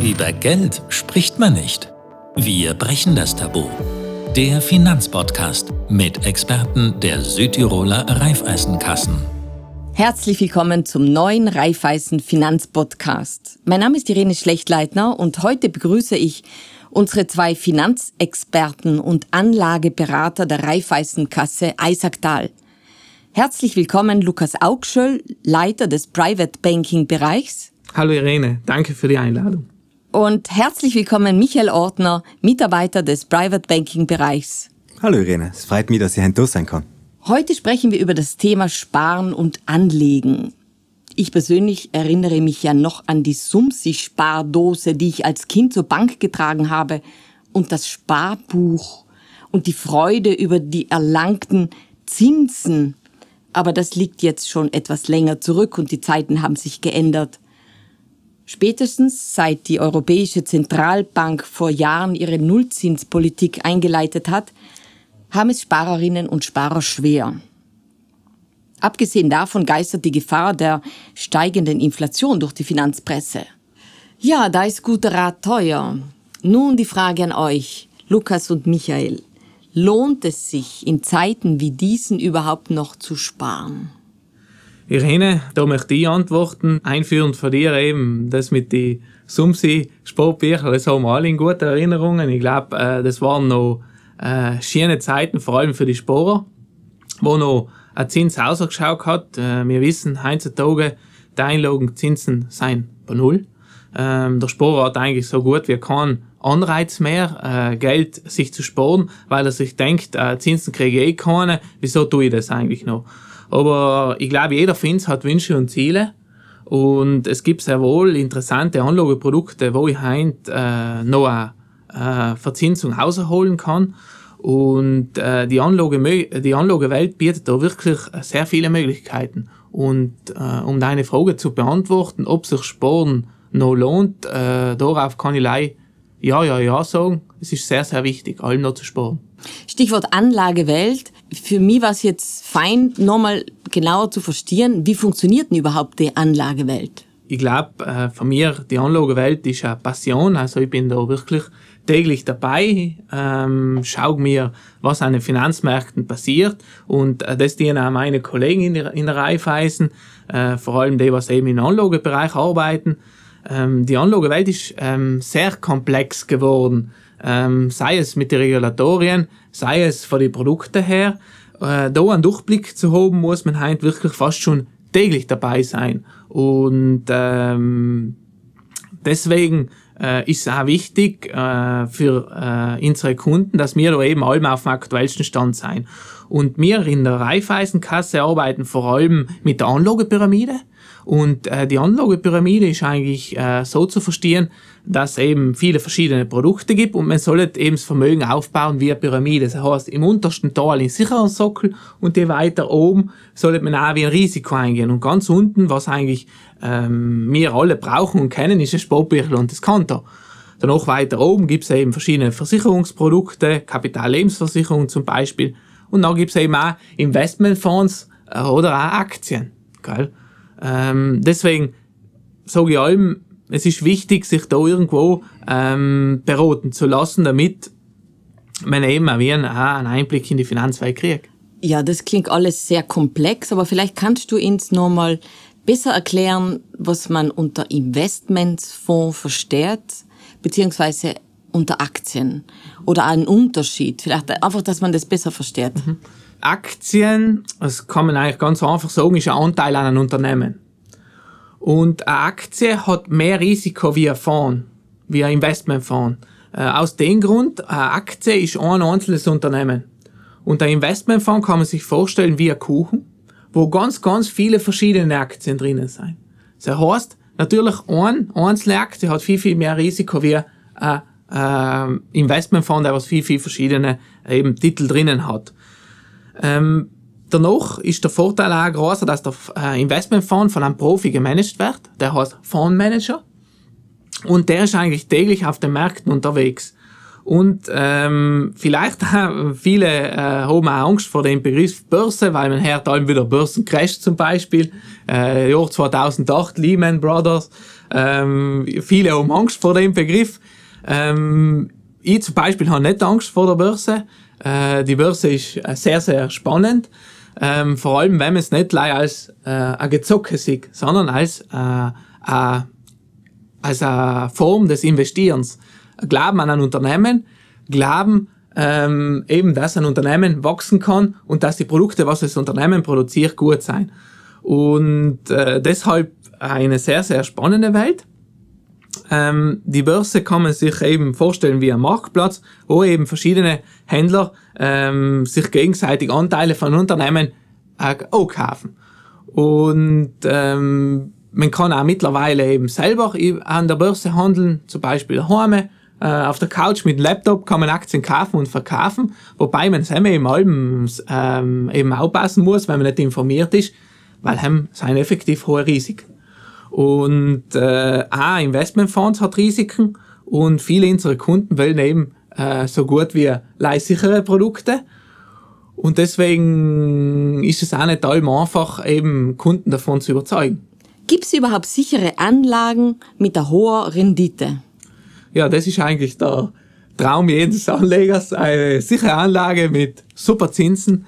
Über Geld spricht man nicht. Wir brechen das Tabu. Der Finanzpodcast mit Experten der Südtiroler Raiffeisenkassen. Herzlich willkommen zum neuen Raiffeisen Finanzpodcast. Mein Name ist Irene Schlechtleitner und heute begrüße ich unsere zwei Finanzexperten und Anlageberater der Raiffeisenkasse Isaac Dahl. Herzlich willkommen Lukas Augschöll, Leiter des Private Banking Bereichs. Hallo Irene, danke für die Einladung. Und herzlich willkommen Michael Ortner, Mitarbeiter des Private Banking Bereichs. Hallo Irene, es freut mich, dass ich hier sein kann. Heute sprechen wir über das Thema Sparen und Anlegen. Ich persönlich erinnere mich ja noch an die Sumsi-Spardose, die ich als Kind zur Bank getragen habe und das Sparbuch und die Freude über die erlangten Zinsen. Aber das liegt jetzt schon etwas länger zurück und die Zeiten haben sich geändert. Spätestens seit die Europäische Zentralbank vor Jahren ihre Nullzinspolitik eingeleitet hat, haben es Sparerinnen und Sparer schwer. Abgesehen davon geistert die Gefahr der steigenden Inflation durch die Finanzpresse. Ja, da ist guter Rat teuer. Nun die Frage an euch, Lukas und Michael. Lohnt es sich in Zeiten wie diesen überhaupt noch zu sparen? Irene, da möchte ich antworten. Einführend von dir eben, das mit die Sumsi Sportbücher, das haben wir alle in guten Erinnerungen. Ich glaube, äh, das waren noch äh, schöne Zeiten, vor allem für die Sporer, wo noch ein Zins ausgeschaut hat. Äh, wir wissen heutzutage, die Einlagenzinsen sind bei Null. Ähm, der Sporer hat eigentlich so gut wie keinen Anreiz mehr, äh, Geld sich zu sparen, weil er sich denkt, äh, Zinsen kriege ich eh keine, wieso tue ich das eigentlich noch? Aber ich glaube, jeder Finz hat Wünsche und Ziele. Und es gibt sehr wohl interessante Anlageprodukte, wo ich heint äh, noch eine äh, Verzinsung rausholen kann. Und äh, die, Anlage, die Anlagewelt bietet da wirklich sehr viele Möglichkeiten. Und äh, um deine Frage zu beantworten, ob sich Sparen noch lohnt, äh, darauf kann ich leider ja, ja, ja sagen. Es ist sehr, sehr wichtig, allem noch zu sparen. Stichwort Anlagewelt. Für mich war es jetzt fein, nochmal genauer zu verstehen, wie funktioniert denn überhaupt die Anlagewelt? Ich glaube, äh, von mir, die Anlagewelt ist eine Passion. Also ich bin da wirklich täglich dabei, ähm, schau mir, was an den Finanzmärkten passiert. Und äh, das dienen auch meine Kollegen in der, in der Raiffeisen, äh, vor allem die, was eben im Anlagebereich arbeiten. Ähm, die Anlagewelt ist ähm, sehr komplex geworden ähm, sei es mit den Regulatorien, sei es von den Produkten her. Äh, da einen Durchblick zu haben, muss man halt wirklich fast schon täglich dabei sein. Und ähm, deswegen äh, ist es auch wichtig äh, für äh, unsere Kunden, dass wir da eben allem auf dem aktuellsten Stand sein. Und wir in der Raiffeisenkasse arbeiten vor allem mit der Anlagepyramide. Und äh, die Anlagepyramide ist eigentlich äh, so zu verstehen, dass eben viele verschiedene Produkte gibt und man sollte eben das Vermögen aufbauen wie eine Pyramide. Das heißt, im untersten Teil in sicheren Sockel und die weiter oben sollte man auch wie ein Risiko eingehen. Und ganz unten, was eigentlich ähm, wir alle brauchen und kennen, ist ein Sportbüchel und das Konto. Dann noch weiter oben gibt es eben verschiedene Versicherungsprodukte, Kapitallebensversicherung zum Beispiel. Und dann gibt es eben auch Investmentfonds äh, oder auch Aktien. Gell? Ähm, deswegen sage ich allem, es ist wichtig, sich da irgendwo ähm, beraten zu lassen, damit man eben auch einen, einen Einblick in die Finanzwelt kriegt. Ja, das klingt alles sehr komplex, aber vielleicht kannst du uns nochmal besser erklären, was man unter Investmentsfonds versteht, beziehungsweise unter Aktien oder einen Unterschied. Vielleicht einfach, dass man das besser versteht. Mhm. Aktien, das kann man eigentlich ganz einfach sagen, ist ein Anteil an einem Unternehmen. Und eine Aktie hat mehr Risiko wie ein Fonds, wie ein Investmentfonds. Äh, aus dem Grund, eine Aktie ist ein einzelnes Unternehmen. Und ein Investmentfonds kann man sich vorstellen wie ein Kuchen, wo ganz, ganz viele verschiedene Aktien drinnen sind. Das heißt, natürlich ein einzelne Aktie hat viel, viel mehr Risiko wie ein äh, Investmentfonds, der was viel, viel verschiedene eben Titel drinnen hat. Ähm, danach ist der Vorteil auch größer, dass der äh, Investmentfonds von einem Profi gemanagt wird. Der heißt Fondsmanager. Und der ist eigentlich täglich auf den Märkten unterwegs. Und ähm, vielleicht äh, viele äh, haben auch Angst vor dem Begriff Börse, weil man hört allem wieder Börsencrash zum Beispiel. Äh, Jahr 2008, Lehman Brothers. Ähm, viele haben Angst vor dem Begriff. Ähm, ich zum Beispiel habe nicht Angst vor der Börse. Äh, die Börse ist äh, sehr, sehr spannend. Ähm, vor allem, wenn man es nicht als äh, ein Gezocke sieht, sondern als, äh, äh, als eine Form des Investierens. Glauben an ein Unternehmen, glauben ähm, eben, dass ein Unternehmen wachsen kann und dass die Produkte, was das Unternehmen produziert, gut sein. Und äh, deshalb eine sehr, sehr spannende Welt. Ähm, die Börse kann man sich eben vorstellen wie ein Marktplatz, wo eben verschiedene Händler ähm, sich gegenseitig Anteile von Unternehmen äh, auch kaufen. Und ähm, man kann auch mittlerweile eben selber an der Börse handeln, zum Beispiel daheim. Äh, auf der Couch mit Laptop kann man Aktien kaufen und verkaufen, wobei man selber im Alben ähm, eben aufpassen muss, wenn man nicht informiert ist, weil haben sind effektiv hohe Risiken. Und äh, auch Investmentfonds hat Risiken und viele unserer Kunden wollen eben äh, so gut wie leistsichere Produkte. Und deswegen ist es auch nicht allem einfach, eben Kunden davon zu überzeugen. Gibt es überhaupt sichere Anlagen mit einer hohen Rendite? Ja, das ist eigentlich der Traum jedes Anlegers. Eine sichere Anlage mit super Zinsen.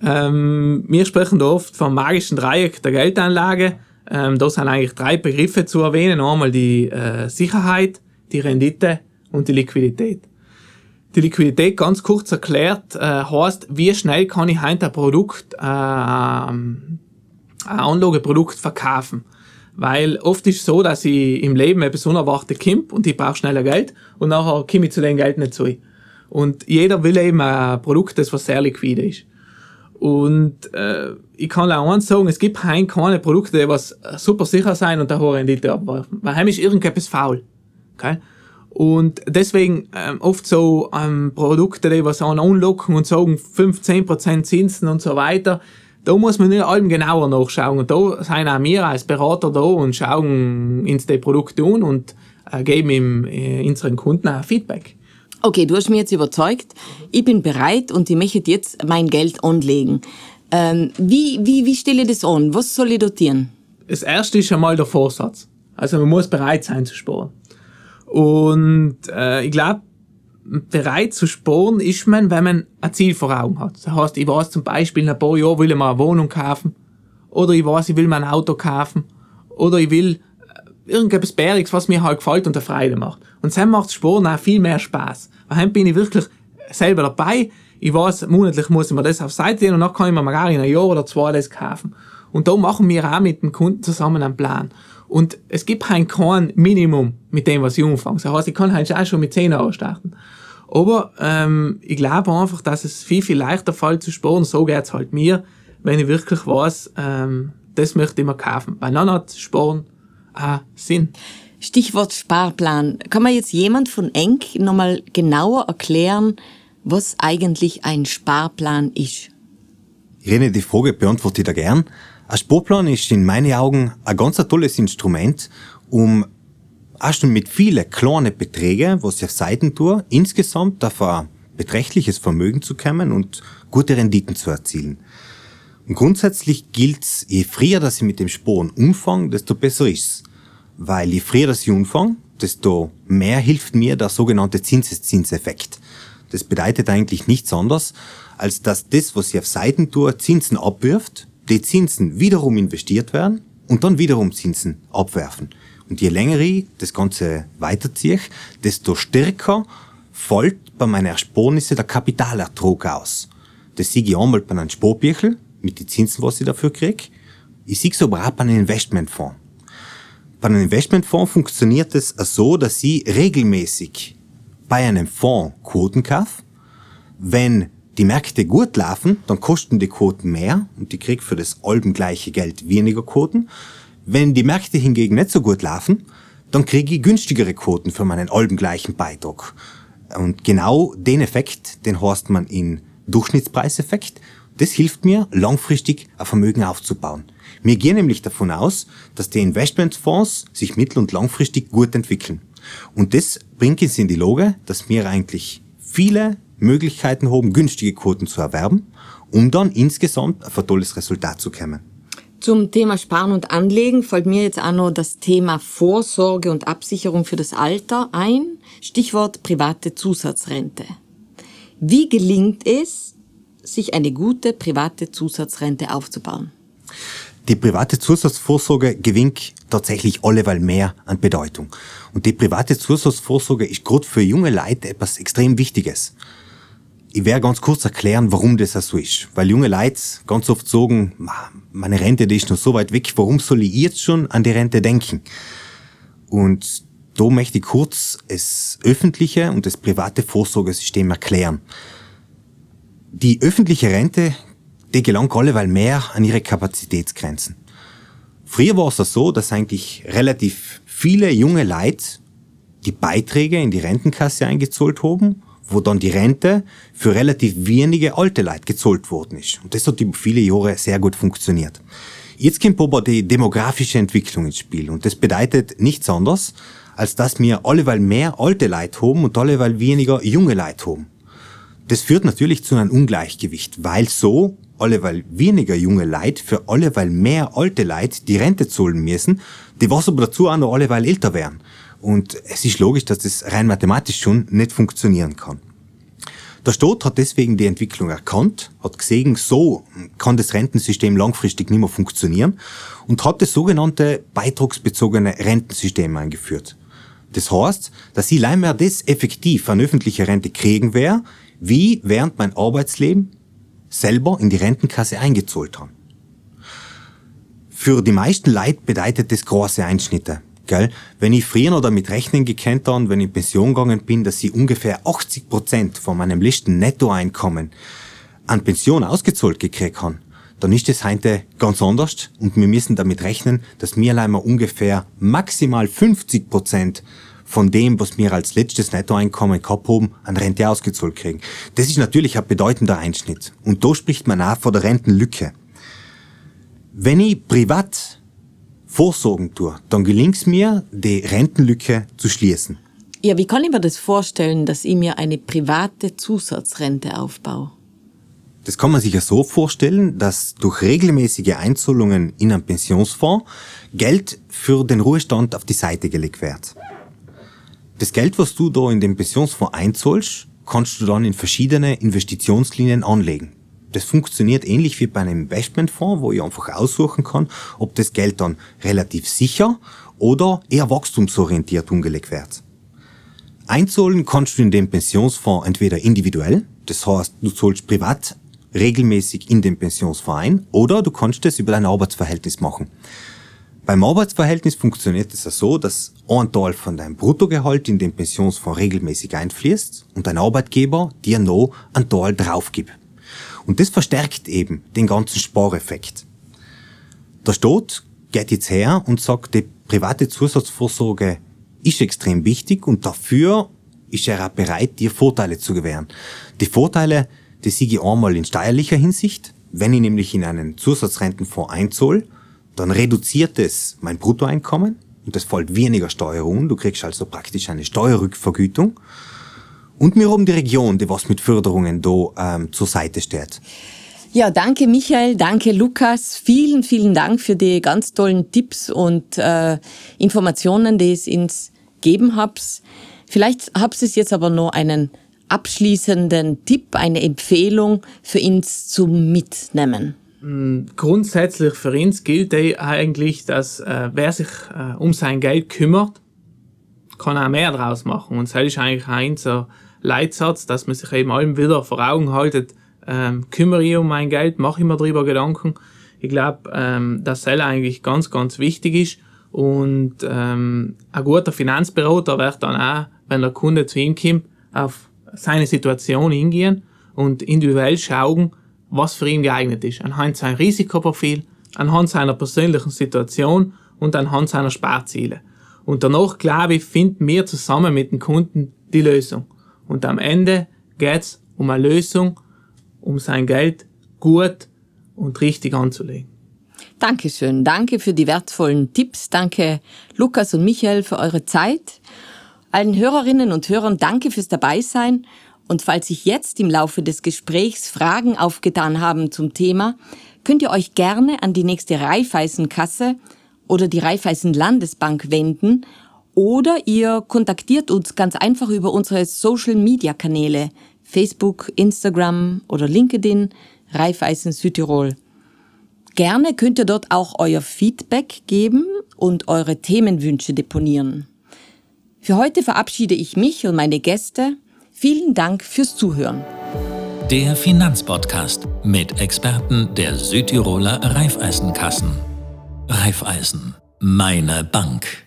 Ähm, wir sprechen da oft vom magischen Dreieck der Geldanlage. Ähm, da sind eigentlich drei Begriffe zu erwähnen. Einmal die äh, Sicherheit, die Rendite und die Liquidität. Die Liquidität, ganz kurz erklärt, äh, heißt, wie schnell kann ich heute ein Produkt, äh, ein Anlageprodukt verkaufen. Weil oft ist es so, dass ich im Leben etwas unerwartet komme und ich brauche schneller Geld und nachher komme ich zu dem Geld nicht zu. Und jeder will eben ein Produkt, das was sehr liquide ist. Und äh, ich kann auch eins sagen, es gibt kein keine Produkte, die was super sicher sein und eine hohe Rendite abwerfen. Weil heim ist irgendetwas faul. Okay? Und deswegen ähm, oft so ähm, Produkte, die was an anlocken und sagen 15% Zinsen und so weiter, da muss man nicht allem genauer nachschauen. Und da sind auch wir als Berater da und schauen ins die Produkte an und äh, geben ihm, äh, unseren Kunden auch Feedback. Okay, du hast mich jetzt überzeugt. Ich bin bereit und ich möchte jetzt mein Geld anlegen. Ähm, wie, wie, wie stelle ich das an? Was soll ich dotieren? Das erste ist einmal der Vorsatz. Also man muss bereit sein zu sparen. Und äh, ich glaube, bereit zu sparen ist man, wenn man ein Ziel vor Augen hat. Das heißt, ich weiß zum Beispiel, in ein paar Jahren will ich mir eine Wohnung kaufen. Oder ich weiß, ich will mir ein Auto kaufen. Oder ich will äh, irgendetwas Bäriges, was mir halt gefällt und eine Freude macht. Und dann macht Sparen auch viel mehr Spaß. Weil bin ich wirklich selber dabei. Ich weiß, monatlich muss ich mir das auf Seite legen und dann kann ich mir gar in einem Jahr oder zwei das kaufen. Und da machen wir auch mit dem Kunden zusammen einen Plan. Und es gibt halt kein Minimum mit dem, was ich anfange. Das heißt, ich kann halt auch schon mit 10 Euro starten. Aber ähm, ich glaube einfach, dass es viel, viel leichter fällt zu sparen. So geht's halt mir, wenn ich wirklich weiß, ähm, das möchte ich mir kaufen. Weil dann hat Sparen auch Sinn. Stichwort Sparplan. Kann mir jetzt jemand von Enk nochmal genauer erklären, was eigentlich ein Sparplan ist? Irene, die Frage beantworte ich da gern. Ein Sparplan ist in meinen Augen ein ganz tolles Instrument, um auch schon mit vielen kleinen Beträgen, was ich auf Seiten tue, insgesamt auf ein beträchtliches Vermögen zu kommen und gute Renditen zu erzielen. Und grundsätzlich gilt's, je früher, dass ich mit dem Sparen umfange, desto besser ist's. Weil je früher das ich anfange, desto mehr hilft mir der sogenannte Zinseszinseffekt. Das bedeutet eigentlich nichts anderes, als dass das, was ich auf Seiten tue, Zinsen abwirft, die Zinsen wiederum investiert werden und dann wiederum Zinsen abwerfen. Und je länger ich das Ganze weiterziehe, desto stärker fällt bei meinen Ersparnisse der Kapitalertrag aus. Das sehe ich einmal bei einem Sparbüchel mit den Zinsen, was ich dafür kriege. Ich sehe es aber auch bei einem Investmentfonds. Bei einem Investmentfonds funktioniert es so, dass ich regelmäßig bei einem Fonds Quoten kaufe. Wenn die Märkte gut laufen, dann kosten die Quoten mehr und ich kriege für das albengleiche Geld weniger Quoten. Wenn die Märkte hingegen nicht so gut laufen, dann kriege ich günstigere Quoten für meinen albengleichen Beitrag. Und genau den Effekt, den heißt man in Durchschnittspreiseffekt. Das hilft mir, langfristig ein Vermögen aufzubauen. Wir gehen nämlich davon aus, dass die Investmentfonds sich mittel- und langfristig gut entwickeln. Und das bringt uns in die Lage, dass wir eigentlich viele Möglichkeiten haben, günstige Quoten zu erwerben, um dann insgesamt auf ein tolles Resultat zu kommen. Zum Thema Sparen und Anlegen fällt mir jetzt auch noch das Thema Vorsorge und Absicherung für das Alter ein. Stichwort private Zusatzrente. Wie gelingt es, sich eine gute private Zusatzrente aufzubauen? Die private Zusatzvorsorge gewinnt tatsächlich alleweil mehr an Bedeutung. Und die private Zusatzvorsorge ist gerade für junge Leute etwas extrem Wichtiges. Ich werde ganz kurz erklären, warum das so ist. Weil junge Leute ganz oft sagen, meine Rente, die ist noch so weit weg, warum soll ich jetzt schon an die Rente denken? Und da möchte ich kurz das öffentliche und das private Vorsorgesystem erklären. Die öffentliche Rente, die gelangt alleweil mehr an ihre Kapazitätsgrenzen. Früher war es so, dass eigentlich relativ viele junge Leute die Beiträge in die Rentenkasse eingezahlt haben wo dann die Rente für relativ wenige alte Leute gezahlt worden ist. Und das hat über viele Jahre sehr gut funktioniert. Jetzt kommt aber die demografische Entwicklung ins Spiel und das bedeutet nichts anderes, als dass wir alleweil mehr alte Leute haben und alleweil weniger junge Leute haben. Das führt natürlich zu einem Ungleichgewicht, weil so alleweil weniger junge Leute für alleweil mehr alte Leute die Rente zahlen müssen, die was aber dazu auch noch alleweil älter werden. Und es ist logisch, dass das rein mathematisch schon nicht funktionieren kann. Der Staat hat deswegen die Entwicklung erkannt, hat gesehen, so kann das Rentensystem langfristig nicht mehr funktionieren und hat das sogenannte beitragsbezogene Rentensystem eingeführt. Das heißt, dass ich allein mehr das effektiv an öffentliche Rente kriegen wäre, wie während mein Arbeitsleben selber in die Rentenkasse eingezahlt habe. Für die meisten Leute bedeutet das große Einschnitte. Gell? Wenn ich früher noch damit rechnen gekannt habe, wenn ich in Pension gegangen bin, dass ich ungefähr 80 Prozent von meinem letzten Nettoeinkommen an Pension ausgezahlt gekriegt habe, dann ist das heute ganz anders und wir müssen damit rechnen, dass wir allein mal ungefähr maximal 50 Prozent von dem, was wir als letztes Nettoeinkommen gehabt haben, an Rente ausgezahlt kriegen. Das ist natürlich ein bedeutender Einschnitt. Und da spricht man auch von der Rentenlücke. Wenn ich privat vorsorgen tue, dann gelingt es mir, die Rentenlücke zu schließen. Ja, wie kann ich mir das vorstellen, dass ich mir eine private Zusatzrente aufbaue? Das kann man sich ja so vorstellen, dass durch regelmäßige Einzahlungen in einen Pensionsfonds Geld für den Ruhestand auf die Seite gelegt wird. Das Geld, was du da in den Pensionsfonds einzahlst, kannst du dann in verschiedene Investitionslinien anlegen. Das funktioniert ähnlich wie bei einem Investmentfonds, wo ich einfach aussuchen kann, ob das Geld dann relativ sicher oder eher wachstumsorientiert umgelegt wird. Einzahlen kannst du in den Pensionsfonds entweder individuell, das heißt, du zahlst privat regelmäßig in den Pensionsfonds ein, oder du kannst es über dein Arbeitsverhältnis machen. Beim Arbeitsverhältnis funktioniert es so, dass ein Teil von deinem Bruttogehalt in den Pensionsfonds regelmäßig einfließt und dein Arbeitgeber dir noch einen Teil drauf gibt. Und das verstärkt eben den ganzen Spareffekt. Der Staat geht jetzt her und sagt, die private Zusatzvorsorge ist extrem wichtig und dafür ist er auch bereit, dir Vorteile zu gewähren. Die Vorteile, die ich einmal in steuerlicher Hinsicht. Wenn ich nämlich in einen Zusatzrentenfonds einzahle, dann reduziert es mein Bruttoeinkommen und es fällt weniger Steuerung. Du kriegst also praktisch eine Steuerrückvergütung. Und wir haben die Region, die was mit Förderungen da ähm, zur Seite steht. Ja, danke Michael, danke Lukas. Vielen, vielen Dank für die ganz tollen Tipps und äh, Informationen, die es uns geben habt. Vielleicht habt ihr jetzt aber noch einen abschließenden Tipp, eine Empfehlung für uns zum Mitnehmen. Mm, grundsätzlich für uns gilt eigentlich, dass äh, wer sich äh, um sein Geld kümmert, kann auch mehr draus machen. Und das ist eigentlich ein so Leitsatz, dass man sich eben allem wieder vor Augen haltet, ähm, kümmere ich um mein Geld, mache ich mir darüber Gedanken. Ich glaube, ähm, dass das eigentlich ganz, ganz wichtig ist. Und ähm, ein guter Finanzberater wird dann auch, wenn der Kunde zu ihm kommt, auf seine Situation hingehen und individuell schauen, was für ihn geeignet ist. Anhand sein Risikoprofil, anhand seiner persönlichen Situation und anhand seiner Sparziele. Und danach, glaube ich, finden wir zusammen mit dem Kunden die Lösung. Und am Ende geht's um eine Lösung, um sein Geld gut und richtig anzulegen. Dankeschön. Danke für die wertvollen Tipps. Danke Lukas und Michael für eure Zeit. Allen Hörerinnen und Hörern danke fürs Dabeisein. Und falls sich jetzt im Laufe des Gesprächs Fragen aufgetan haben zum Thema, könnt ihr euch gerne an die nächste Raiffeisenkasse oder die Raiffeisen Landesbank wenden oder ihr kontaktiert uns ganz einfach über unsere Social Media Kanäle Facebook, Instagram oder LinkedIn Raiffeisen Südtirol. Gerne könnt ihr dort auch euer Feedback geben und eure Themenwünsche deponieren. Für heute verabschiede ich mich und meine Gäste. Vielen Dank fürs Zuhören. Der Finanzpodcast mit Experten der Südtiroler Raiffeisenkassen. Raiffeisen, meine Bank.